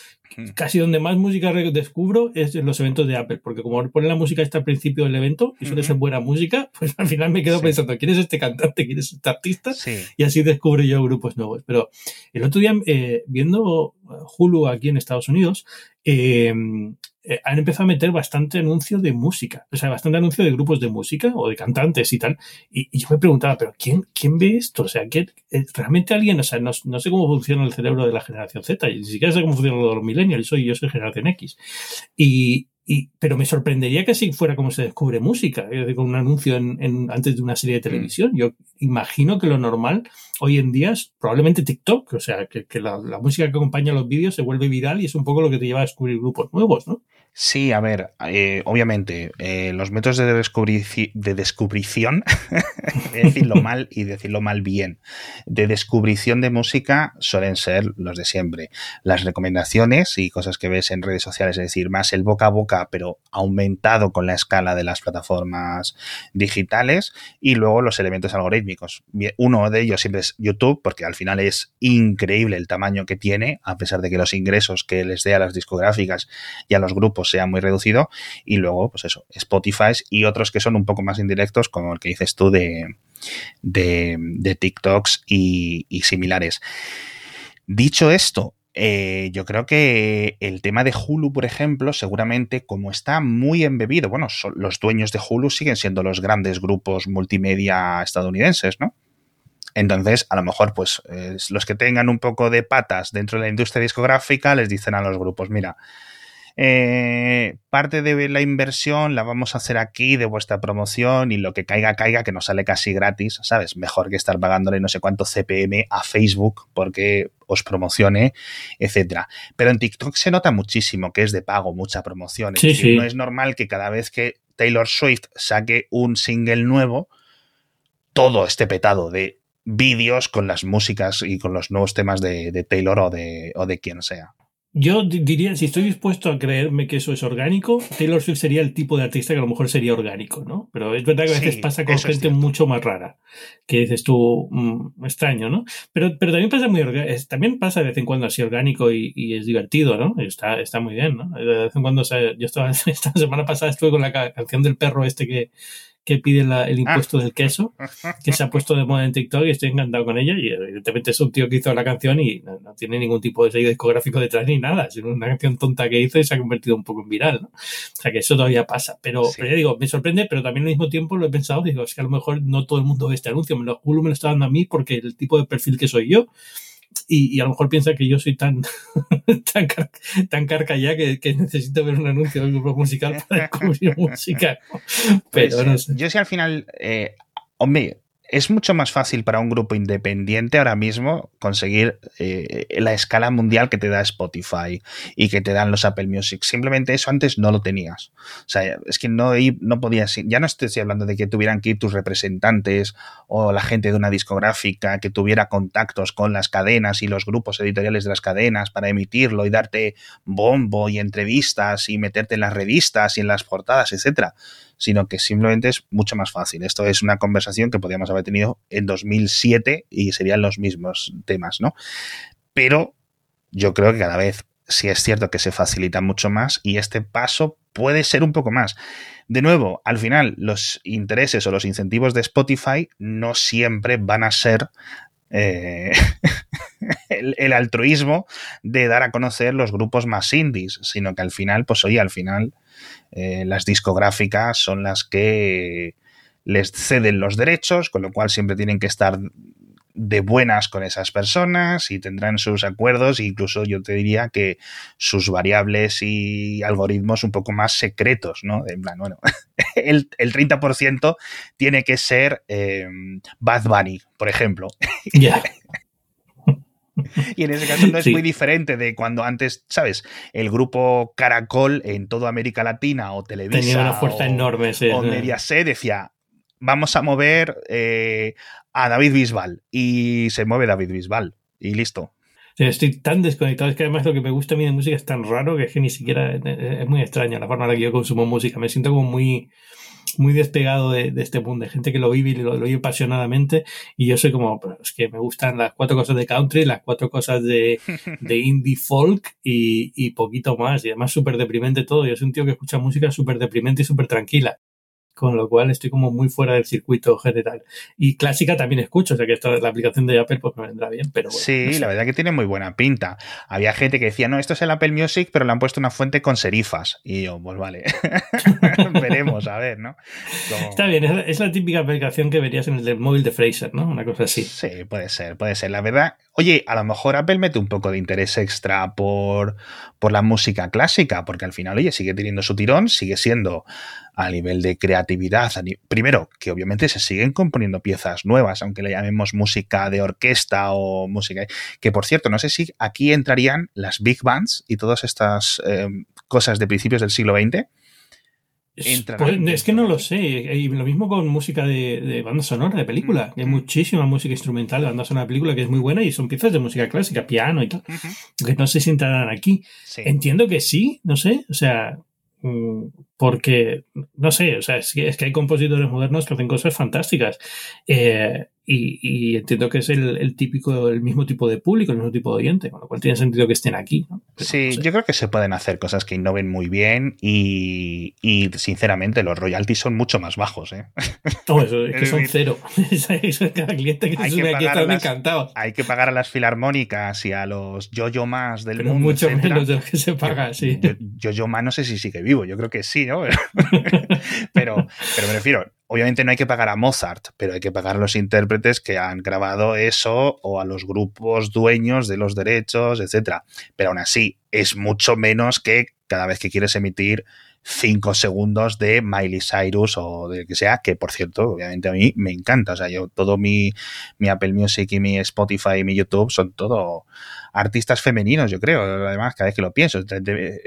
casi donde más música descubro es en los eventos de Apple, porque como ponen la música hasta el principio del evento y suele ser buena música, *laughs* pues al final me quedo pensando, ¿quién es este cantante? ¿Quién es este artista? Y así descubro yo grupos nuevos. Pero el otro día, eh, viendo Hulu aquí en Estados Unidos, eh, eh, han empezado a meter bastante anuncio de música, o sea, bastante anuncio de grupos de música o de cantantes y tal. Y, yo me preguntaba, ¿pero quién, quién ve esto? O sea, ¿quién, eh, ¿realmente alguien? O sea, no, no, sé cómo funciona el cerebro de la generación Z, y ni siquiera sé cómo funciona lo de los millennials, soy, yo soy generación X. Y, y, pero me sorprendería que así fuera como se descubre música, con un anuncio en, antes de una serie de mm. televisión. Yo imagino que lo normal hoy en día es probablemente TikTok, o sea, que, la, la, música que acompaña los vídeos se vuelve viral y es un poco lo que te lleva a descubrir grupos nuevos, ¿no? Sí, a ver, eh, obviamente, eh, los métodos de, de descubrición, *laughs* decirlo *laughs* mal y decirlo mal bien, de descubrición de música suelen ser los de siempre. Las recomendaciones y cosas que ves en redes sociales, es decir, más el boca a boca, pero aumentado con la escala de las plataformas digitales, y luego los elementos algorítmicos. Uno de ellos siempre es YouTube, porque al final es increíble el tamaño que tiene, a pesar de que los ingresos que les dé a las discográficas y a los grupos sea muy reducido. Y luego, pues eso, Spotify y otros que son un poco más indirectos, como el que dices tú de, de, TikToks y, similares. Dicho esto, eh, yo creo que el tema de Hulu, por ejemplo, seguramente como está muy embebido, bueno, los dueños de Hulu siguen siendo los grandes grupos multimedia estadounidenses, ¿no? Entonces, a lo mejor, pues los que tengan un poco de patas dentro de la industria discográfica les dicen a los grupos, mira, eh, parte de la inversión la vamos a hacer aquí de vuestra promoción y lo que caiga, caiga, que nos sale casi gratis, ¿sabes? Mejor que estar pagándole no sé cuánto CPM a Facebook porque os promocione, etcétera. Pero en TikTok se nota muchísimo que es de pago, mucha promoción. Es no es normal que cada vez que Taylor Swift saque un single nuevo, todo esté petado de vídeos con las músicas y con los nuevos temas de, de Taylor o de, o de quien sea. Yo diría, si estoy dispuesto a creerme que eso es orgánico, Taylor Swift sería el tipo de artista que a lo mejor sería orgánico, ¿no? Pero es verdad que a veces pasa con gente mucho más rara, que dices tú, mm, extraño, ¿no? Pero, pero también pasa muy también pasa de vez en cuando así orgánico y, y, es divertido, ¿no? Está, está muy bien, ¿no? De vez en cuando, yo estaba, *laughs* esta semana pasada estuve con la canción del perro este que, que pide el impuesto del queso, que se ha *laughs* puesto de moda en TikTok y estoy encantado con ella. Y evidentemente es un tío que hizo la canción y no, tiene ningún tipo de sello discográfico detrás ni nada, sino una canción tonta que hizo y se ha convertido un poco en viral. ¿no? O sea que eso todavía pasa. Pero, pero ya digo, me sorprende, pero también al mismo tiempo lo he pensado, digo, es que a lo mejor no todo el mundo ve este anuncio, me lo, Hulu me lo está dando a mí porque el tipo de perfil que soy yo y, a lo mejor piensa que yo soy tan, *laughs* tan, tan carca ya que, necesito ver un anuncio del grupo musical para descubrir *laughs* música. Pero pues, no sé. Yo sí al final, eh, hombre, es mucho más fácil para un grupo independiente ahora mismo conseguir eh, la escala mundial que te da Spotify y que te dan los Apple Music. Simplemente eso antes no lo tenías. O sea, es que no, no podías, ya no estoy hablando de que tuvieran que ir tus representantes o la gente de una discográfica que tuviera contactos con las cadenas y los grupos editoriales de las cadenas para emitirlo y darte bombo y entrevistas y meterte en las revistas y en las portadas, etcétera sino que simplemente es mucho más fácil. Esto es una conversación que podríamos haber tenido en 2007 y serían los mismos temas, ¿no? Pero yo creo que cada vez sí es cierto que se facilita mucho más y este paso puede ser un poco más. De nuevo, al final, los intereses o los incentivos de Spotify no siempre van a ser eh, *laughs* el, altruismo de dar a conocer los grupos más indies, sino que al final, pues oye, al final eh, las discográficas son las que les ceden los derechos, con lo cual siempre tienen que estar de buenas con esas personas y tendrán sus acuerdos e incluso yo te diría que sus variables y algoritmos un poco más secretos, ¿no? En plan, bueno, *laughs* el, 30% tiene que ser eh, Bad Bunny, por ejemplo. *laughs* Ya. *laughs* Y en ese caso no es muy diferente de cuando antes, ¿sabes? El grupo Caracol en toda América Latina o Televisa. Tenía una fuerza enorme, sí. O Mediaset decía, vamos a mover eh, a David Bisbal. Y se mueve David Bisbal. Y listo. Estoy tan desconectado, es que además lo que me gusta a mí de música es tan raro que es que ni siquiera es muy extraña la forma en la que yo consumo música. Me siento como muy, muy despegado de, este mundo, de gente que lo vive y lo, lo, vive apasionadamente. Y yo soy como, es que me gustan las cuatro cosas de country, las cuatro cosas de, *laughs* de indie folk y, y, poquito más. Y además súper deprimente todo. Yo soy un tío que escucha música súper deprimente y súper tranquila con lo cual estoy como muy fuera del circuito general. Y clásica también escucho, o sea que esta, la aplicación de Apple pues me vendrá bien, pero bueno, Sí, la verdad que tiene muy buena pinta. Había gente que decía, no, esto es el Apple Music, pero le han puesto una fuente con serifas. Y yo, pues vale, *laughs* veremos, a ver, ¿no? Está bien, es la, típica aplicación que verías en el móvil de Fraser, ¿no? Una cosa así. Sí, puede ser, puede ser. La verdad, oye, a lo mejor Apple mete un poco de interés extra por, por la música clásica, porque al final, oye, sigue teniendo su tirón, sigue siendo a nivel de creatividad. primero, que obviamente se siguen componiendo piezas nuevas, aunque le llamemos música de orquesta o música. Que por cierto, no sé si aquí entrarían las big bands y todas estas eh, cosas de principios del siglo XX. Es, pues, es que no lo sé. Y lo mismo con música de, banda sonora, de película. Hay muchísima música instrumental de banda sonora de película que es muy buena y son piezas de música clásica, piano y tal. Que no sé si entrarán aquí. Entiendo que sí, no sé. O sea, mm, porque, no sé, o sea, es que, es que hay compositores modernos que hacen cosas fantásticas. Eh, y, entiendo que es el, típico, el mismo tipo de público, el mismo tipo de oyente, con lo cual tiene sentido que estén aquí. sí, yo creo que se pueden hacer cosas que innoven muy bien y, sinceramente los royalties son mucho más bajos. ¿eh? *laughs* es que son cero. *laughs* cada cliente que hay que aquí encantado. Hay que pagar a las filarmónicas y a los yo-yo más del Pero mundo. Mucho menos de lo que se paga, sí. Yo-yo más no sé si sigue vivo, yo creo que sí, *laughs* pero, pero me refiero, obviamente no hay que pagar a Mozart, pero hay que pagar a los intérpretes que han grabado eso o a los grupos dueños de los derechos, etcétera. Pero aún así, es mucho menos que cada vez que quieres emitir cinco segundos de Miley Cyrus o de que sea, que por cierto, obviamente a mí me encanta. O sea, yo todo mi, mi Apple Music y mi Spotify y mi YouTube son todo artistas femeninos, yo creo. Además, cada vez que lo pienso,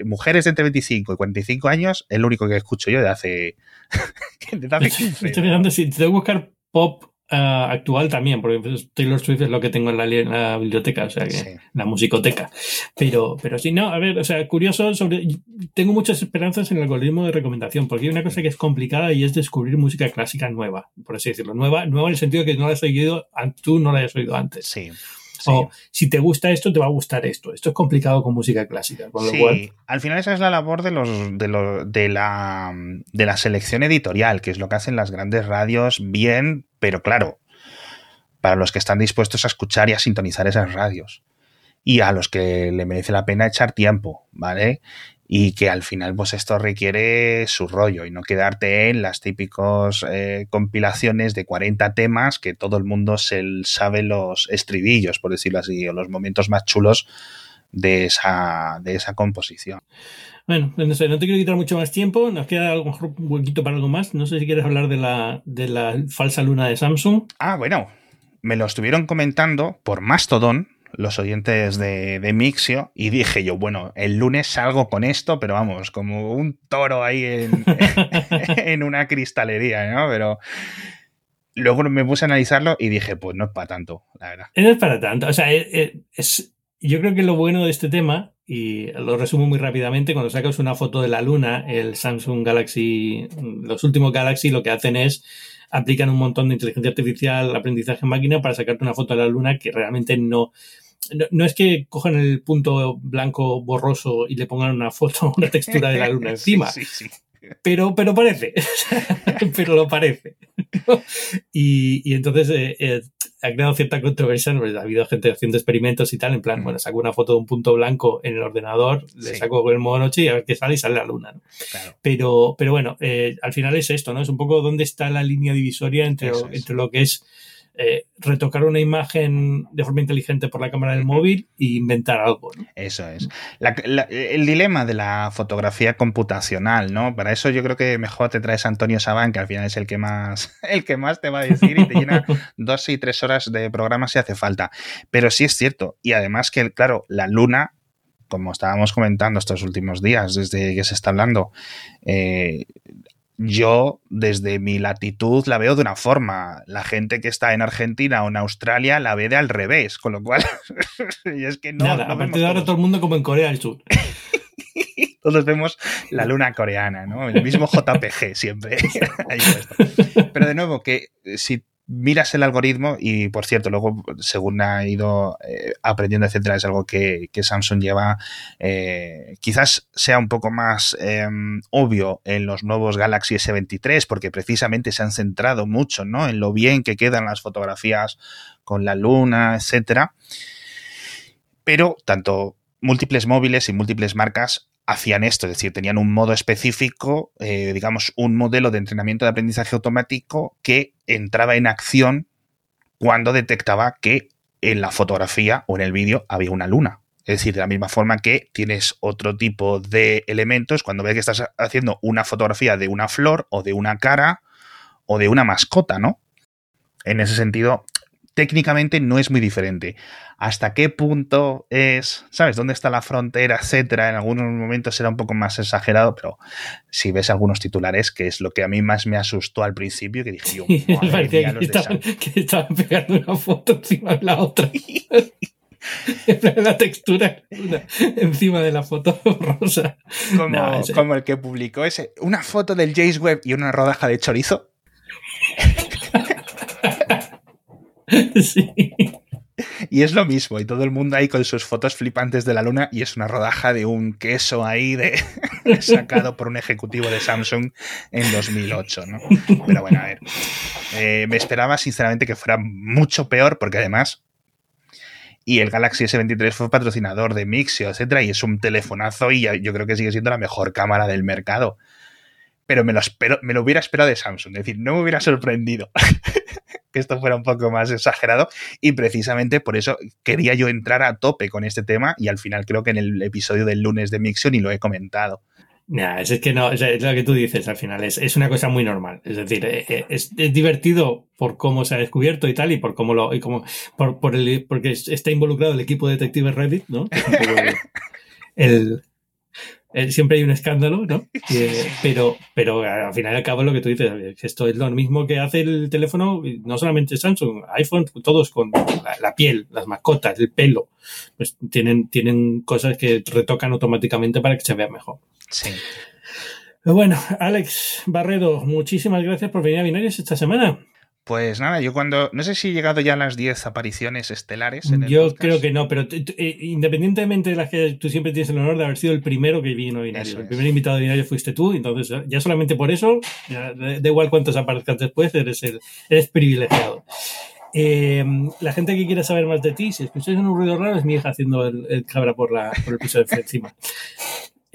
mujeres de entre 25 y 45 años, es lo único que escucho yo de hace, *laughs* de hace *laughs* 15. Estoy mirando si te buscar pop ah, actual también, porque Taylor Swift es lo que tengo en la, biblioteca, o sea que la musicoteca. Pero, pero sí, no, a ver, o sea, curioso sobre. Tengo muchas esperanzas en el algoritmo de recomendación, porque hay una cosa que es complicada y es descubrir música clásica nueva, por así decirlo. Nueva, nueva en el sentido que no la has oído, tú no la hayas oído antes. Sí. O si te gusta esto, te va a gustar esto. Esto es complicado con música clásica. sí, al final esa es la labor de, los, de, los, de, la, de la selección editorial, que es lo que hacen las grandes radios bien, pero claro, para los que están dispuestos a escuchar y a sintonizar esas radios. Y a los que le merece la pena echar tiempo, ¿vale? y que al final pues esto requiere su rollo y no quedarte en las típicas eh, compilaciones de 40 temas que todo el mundo se sabe los estribillos, por decirlo así, o los momentos más chulos de esa, de esa composición. Bueno, no sé, no te quiero quitar mucho más tiempo, nos queda a lo mejor un huequito para algo más, no sé si quieres hablar de la, de la falsa luna de Samsung. Ah, bueno, me lo estuvieron comentando por Mastodon, los oyentes de, Mixio y dije yo, bueno, el lunes salgo con esto, pero vamos, como un toro ahí en, *laughs* *laughs* en una cristalería, ¿no? Pero luego me puse a analizarlo y dije, pues no es para tanto, la verdad. No es para tanto, o sea, eh, eh, es, yo creo que lo bueno de este tema, y lo resumo muy rápidamente, cuando sacas una foto de la luna, el Samsung Galaxy, los últimos Galaxy lo que hacen es aplican un montón de inteligencia artificial, aprendizaje en máquina para sacarte una foto de la luna que realmente no, no, es que cojan el punto blanco borroso y le pongan una foto, *laughs* una textura de la luna *laughs* encima. Pero, pero parece, *laughs* pero lo parece. y, entonces eh, eh, ha creado cierta controversia. Pues, ha habido gente haciendo experimentos y tal, en plan, mm. bueno, saco una foto de un punto blanco en el ordenador, le saco el modo noche y a ver qué sale y sale la luna. Pero, pero bueno, eh, al final es esto, ¿no? Es un poco dónde está la línea divisoria entre, entre lo que es eh, retocar una imagen de forma inteligente por la cámara del móvil e inventar algo. Eso es. el dilema de la fotografía computacional, ¿no? Para eso yo creo que mejor te traes a Antonio Sabán, que al final es el que más, *laughs* el que más te va a decir y te llena *laughs* dos y tres horas de programa si hace falta. Pero sí es cierto. Y además que, claro, la luna como estábamos comentando estos últimos días, desde que se está hablando, eh, yo desde mi latitud la veo de una forma. La gente que está en Argentina o en Australia la ve de al revés, con lo cual *laughs* es que no. Nada, a partir de ahora todo el mundo como en Corea del Sur. *laughs* todos vemos la luna coreana, ¿no? El mismo *laughs* JPG siempre. Pero de nuevo, que si miras el algoritmo y, por cierto, luego, según ha ido eh, aprendiendo, etcétera, es algo que, Samsung lleva, eh, quizás sea un poco más em, obvio en los nuevos Galaxy S23, porque precisamente se han centrado mucho, ¿no? En lo bien que quedan las fotografías con la luna, etcétera. Pero tanto múltiples móviles y múltiples marcas hacían esto, es decir, tenían un modo específico, eh, digamos, un modelo de entrenamiento de aprendizaje automático que entraba en acción cuando detectaba que en la fotografía o en el vídeo había una luna. Es decir, de la misma forma que tienes otro tipo de elementos cuando ves que estás haciendo una fotografía de una flor o de una cara o de una mascota, ¿no? En ese sentido, técnicamente no es muy diferente. ¿Hasta qué punto es, sabes, dónde está la frontera, etcétera? En algunos momentos será un poco más exagerado, pero si ves algunos titulares, que es lo que a mí más me asustó al principio, que dije yo, que, estaban, que estaban pegando una foto encima de la otra. *laughs* *laughs* la textura encima de la foto rosa. Como, como el que publicó ese, una foto del Jace Webb y una rodaja de chorizo. *laughs* Y es lo mismo, y todo el mundo ahí con sus fotos flipantes de la luna, y es una rodaja de un queso ahí de *laughs* sacado por un ejecutivo de Samsung en 2008, ¿no? Pero bueno, a ver, eh, me esperaba sinceramente que fuera mucho peor, porque además y el Galaxy S23 fue patrocinador de Mixio, etcétera, y es un telefonazo y yo creo que sigue siendo la mejor cámara del mercado. Pero me lo, espero, me lo hubiera esperado de Samsung, es decir, no me hubiera sorprendido *laughs* que esto fuera un poco más exagerado y precisamente por eso quería yo entrar a tope con este tema y al final creo que en el episodio del lunes de Mixio ni lo he comentado. Nah, es que no, es lo que tú dices al final, es, una cosa muy normal. Es decir, eh, eh, es, divertido por cómo se ha descubierto y tal, y por cómo lo, y como, por, por el, porque está involucrado el equipo de detectives Reddit, ¿no? *laughs* el, eh, siempre hay un escándalo, ¿no? *laughs* Eh, pero, pero al final y al cabo lo que tú dices, esto es lo mismo que hace el teléfono, no solamente Samsung, iPhone, todos con la, piel, las mascotas, el pelo, pues tienen, tienen cosas que retocan automáticamente para que se vea mejor. Sí. Bueno, Alex Barredo, muchísimas gracias por venir a Binarios esta semana. Pues nada, yo cuando. No sé si he llegado ya a las 10 apariciones estelares. En el Yo podcast. creo que no, pero eh, independientemente de las que tú siempre tienes el honor de haber sido el primero que vino a Binario. Eso el es. primer invitado de Binario fuiste tú, entonces ya solamente por eso, ya, da igual cuántos aparezcas después, eres, el, eres privilegiado. Eh, la gente que quiera saber más de ti, si escucháis un ruido raro, es mi hija haciendo el, el cabra por, la, por el piso de encima. *laughs*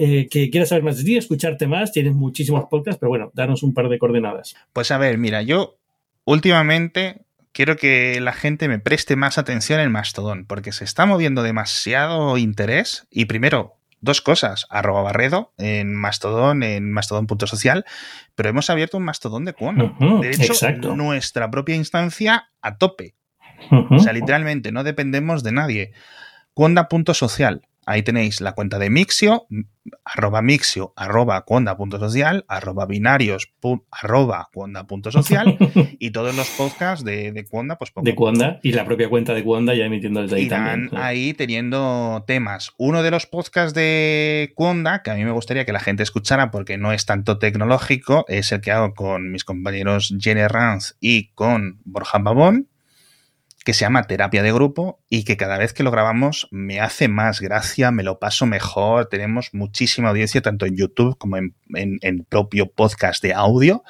Eh, que quiera saber más de ti, escucharte más, tienes muchísimos podcasts, pero bueno, danos un par de coordenadas. Pues a ver, mira, yo últimamente quiero que la gente me preste más atención en Mastodon, porque se está moviendo demasiado interés. Y primero, dos cosas, arroba barredo en Mastodon, en mastodon.social, pero hemos abierto un Mastodon de Cuono. De hecho, exacto. nuestra propia instancia a tope. O sea, literalmente, no dependemos de nadie. Cuonda.social. Ahí tenéis la cuenta de Mixio, arroba Mixio, arroba cuonda.social, arroba binarios, pu- arroba cuonda.social *laughs* y todos los podcasts de, de Cuonda, pues poco de a poco Cuanda y la propia cuenta de Cuanda ya emitiendo desde ahí también. ahí teniendo temas. Uno de los podcasts de Cuonda, que a mí me gustaría que la gente escuchara porque no es tanto tecnológico, es el que hago con mis compañeros Jenny Ranz y con Borja Babón, que se llama Terapia de Grupo y que cada vez que lo grabamos me hace más gracia, me lo paso mejor, tenemos muchísima audiencia tanto en YouTube como en, en- propio podcast de audio.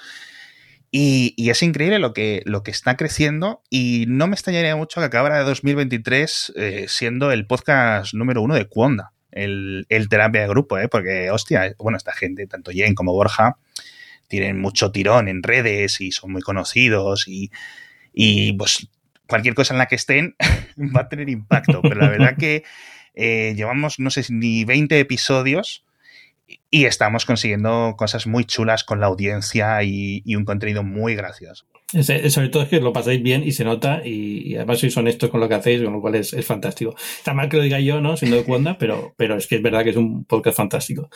Y, y es increíble lo que, lo que está creciendo y no me extrañaría mucho que acabara de 2023 eh, siendo el podcast número uno de Cuonda, el, el terapia de grupo, ¿eh? porque hostia, bueno, esta gente, tanto Jen como Borja, tienen mucho tirón en redes y son muy conocidos y, y pues cualquier cosa en la que estén *laughs* va a tener impacto, pero la verdad que eh, llevamos, no sé, ni 20 episodios y estamos consiguiendo cosas muy chulas con la audiencia y, un contenido muy gracioso. Es- sobre todo es que lo pasáis bien y se nota y, y además sois honestos con lo que hacéis, con lo cual es, es fantástico. Está mal que lo diga yo, ¿no? Siendo de Cuanda, pero, pero es que es verdad que es un podcast fantástico.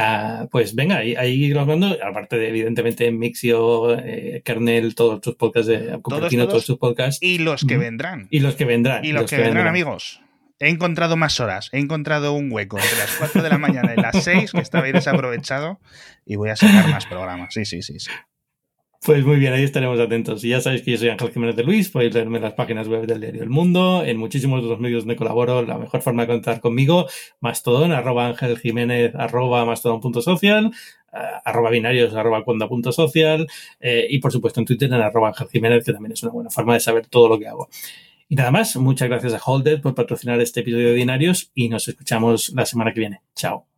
Ah, pues venga, ahí, ahí lo hablando, aparte de evidentemente Mixio, eh, Kernel, todos tus podcasts, de Cupertino, todos. todos tus podcasts Y los que vendrán. y los que vendrán. Y los, que, vendrán, amigos. He encontrado más horas. He encontrado un hueco entre las 4 de la mañana y las 6 que estaba ahí desaprovechado y voy a sacar más programas. Sí, sí, sí. sí. Pues muy bien, ahí estaremos atentos. Y ya sabéis que yo soy Ángel Jiménez de Luis, podéis leerme en las páginas web del diario El Mundo, en muchísimos de los medios donde colaboro, la mejor forma de contar conmigo, Mastodon, arroba Ángel Jiménez, arroba mastodon.social, ah, arroba binarios, arroba cuonda.social, eh, y por supuesto en Twitter en arroba Ángel Jiménez, que también es una buena forma de saber todo lo que hago. Y nada más, muchas gracias a Holded por patrocinar este episodio de Binarios y nos escuchamos la semana que viene. Chao.